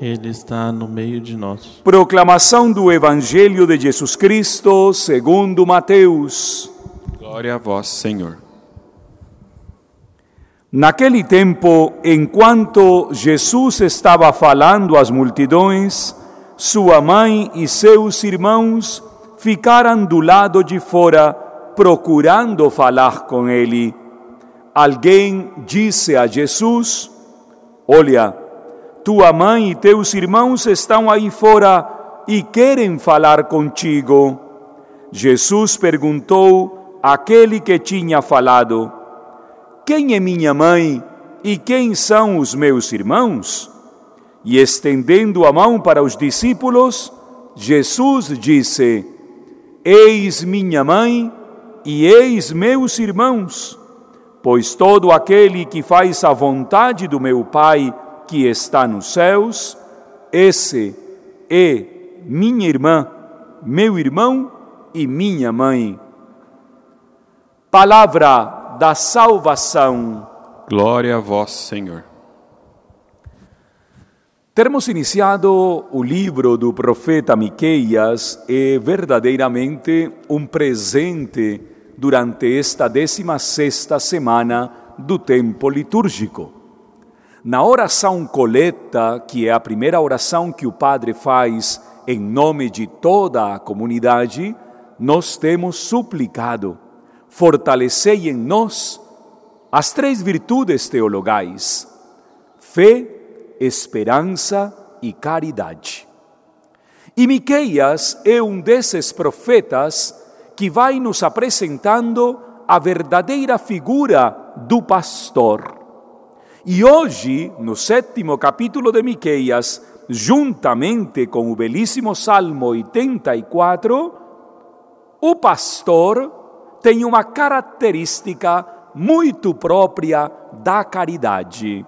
Ele está no meio de nós. Proclamação do Evangelho de Jesus Cristo segundo Mateus. Glória a vós, Senhor. Naquele tempo, enquanto Jesus estava falando às multidões, sua mãe e seus irmãos ficaram do lado de fora, procurando falar com ele. Alguém disse a Jesus: Olha, tua mãe e teus irmãos estão aí fora e querem falar contigo. Jesus perguntou àquele que tinha falado: Quem é minha mãe e quem são os meus irmãos? E estendendo a mão para os discípulos, Jesus disse: Eis minha mãe e eis meus irmãos, pois todo aquele que faz a vontade do meu Pai que está nos céus, esse é minha irmã, meu irmão e minha mãe. Palavra da salvação. Glória a vós, Senhor. Termos iniciado o livro do profeta Miqueias é verdadeiramente um presente durante esta décima sexta semana do tempo litúrgico. Na oração coleta, que é a primeira oração que o padre faz em nome de toda a comunidade, nós temos suplicado: fortalecei em nós as três virtudes teologais: fé, esperança e caridade. E Miqueias é um desses profetas que vai nos apresentando a verdadeira figura do pastor. E hoje, no sétimo capítulo de Miqueias, juntamente com o belíssimo Salmo 84, o pastor tem uma característica muito própria da caridade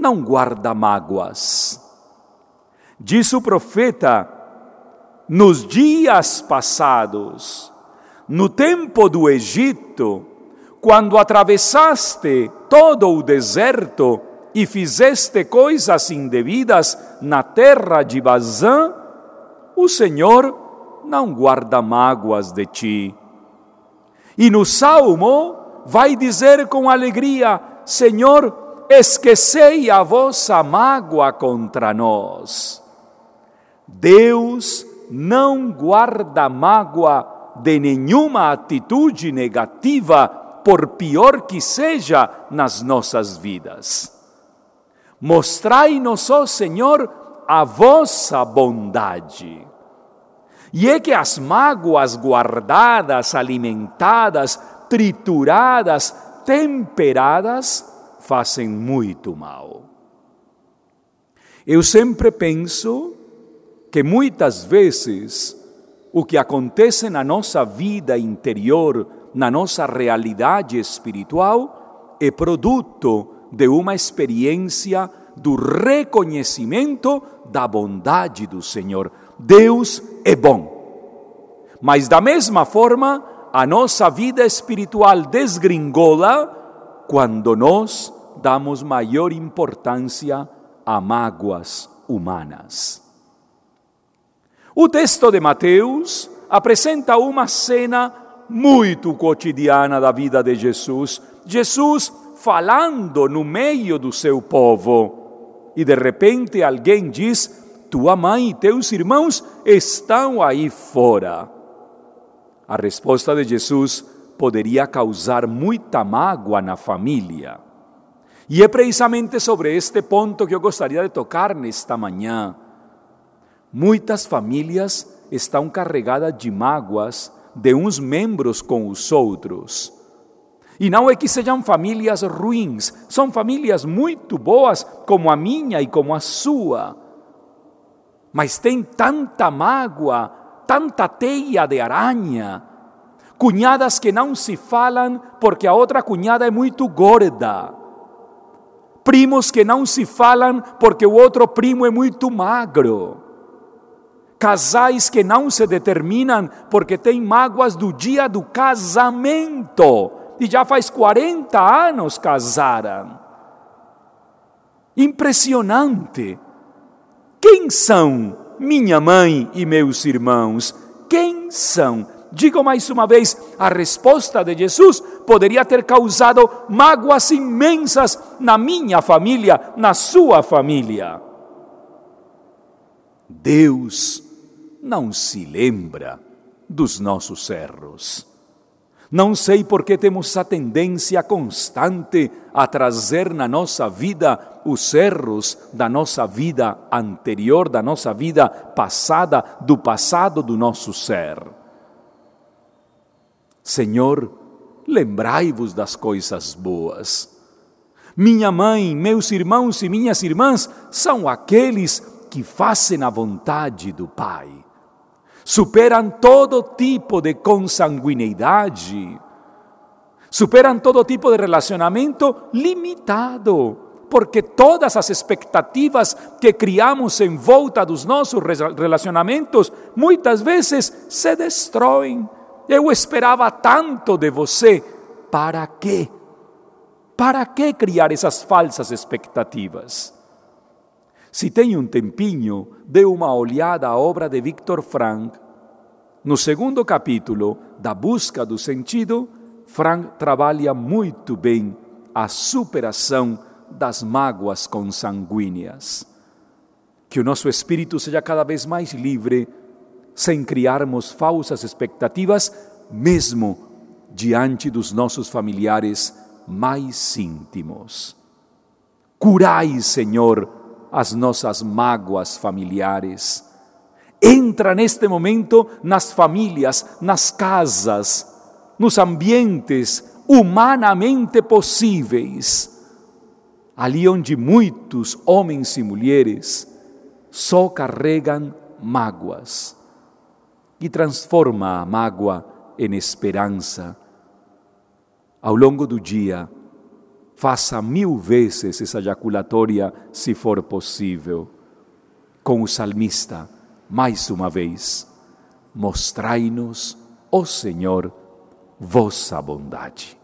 não guarda mágoas. Diz o profeta, nos dias passados, no tempo do Egito, quando atravessaste todo o deserto e fizeste coisas indevidas na terra de Bazã, o Senhor não guarda mágoas de ti. E no Salmo vai dizer com alegria: Senhor, esquecei a vossa mágoa contra nós. Deus não guarda mágoa de nenhuma atitude negativa, por pior que seja nas nossas vidas. Mostrai-nos, ó Senhor, a vossa bondade. E é que as mágoas guardadas, alimentadas, trituradas, temperadas, fazem muito mal. Eu sempre penso que muitas vezes o que acontece na nossa vida interior, na nossa realidade espiritual, é produto de uma experiência do reconhecimento da bondade do Senhor. Deus é bom. Mas da mesma forma, a nossa vida espiritual desgringola quando nós damos maior importância a mágoas humanas. O texto de Mateus apresenta uma cena muito cotidiana da vida de Jesus. Jesus falando no meio do seu povo. E de repente alguém diz: Tua mãe e teus irmãos estão aí fora. A resposta de Jesus poderia causar muita mágoa na família. E é precisamente sobre este ponto que eu gostaria de tocar nesta manhã. Muitas famílias estão carregadas de mágoas de uns membros com os outros. E não é que sejam famílias ruins, são famílias muito boas, como a minha e como a sua. Mas tem tanta mágoa, tanta teia de aranha, cunhadas que não se falam porque a outra cunhada é muito gorda primos que não se falam porque o outro primo é muito magro, casais que não se determinam porque têm mágoas do dia do casamento e já faz 40 anos casaram. Impressionante. Quem são minha mãe e meus irmãos? Quem são? Digo mais uma vez, a resposta de Jesus poderia ter causado mágoas imensas na minha família, na sua família. Deus não se lembra dos nossos erros. Não sei por que temos a tendência constante a trazer na nossa vida os erros da nossa vida anterior, da nossa vida passada, do passado do nosso ser. Senhor, lembrai-vos das coisas boas. Minha mãe, meus irmãos e minhas irmãs são aqueles que fazem a vontade do Pai. Superam todo tipo de consanguinidade, superam todo tipo de relacionamento limitado, porque todas as expectativas que criamos em volta dos nossos relacionamentos muitas vezes se destroem eu esperava tanto de você. Para quê? Para que criar essas falsas expectativas? Se tem um tempinho, dê uma olhada à obra de Victor Frank. No segundo capítulo da Busca do Sentido, Frank trabalha muito bem a superação das mágoas consanguíneas. Que o nosso espírito seja cada vez mais livre sem criarmos falsas expectativas, mesmo diante dos nossos familiares mais íntimos. Curai, Senhor, as nossas mágoas familiares. Entra neste momento nas famílias, nas casas, nos ambientes humanamente possíveis, ali onde muitos homens e mulheres só carregam mágoas e transforma a mágoa em esperança. Ao longo do dia, faça mil vezes essa ejaculatória, se for possível. Com o salmista, mais uma vez, mostrai-nos, ó Senhor, vossa bondade.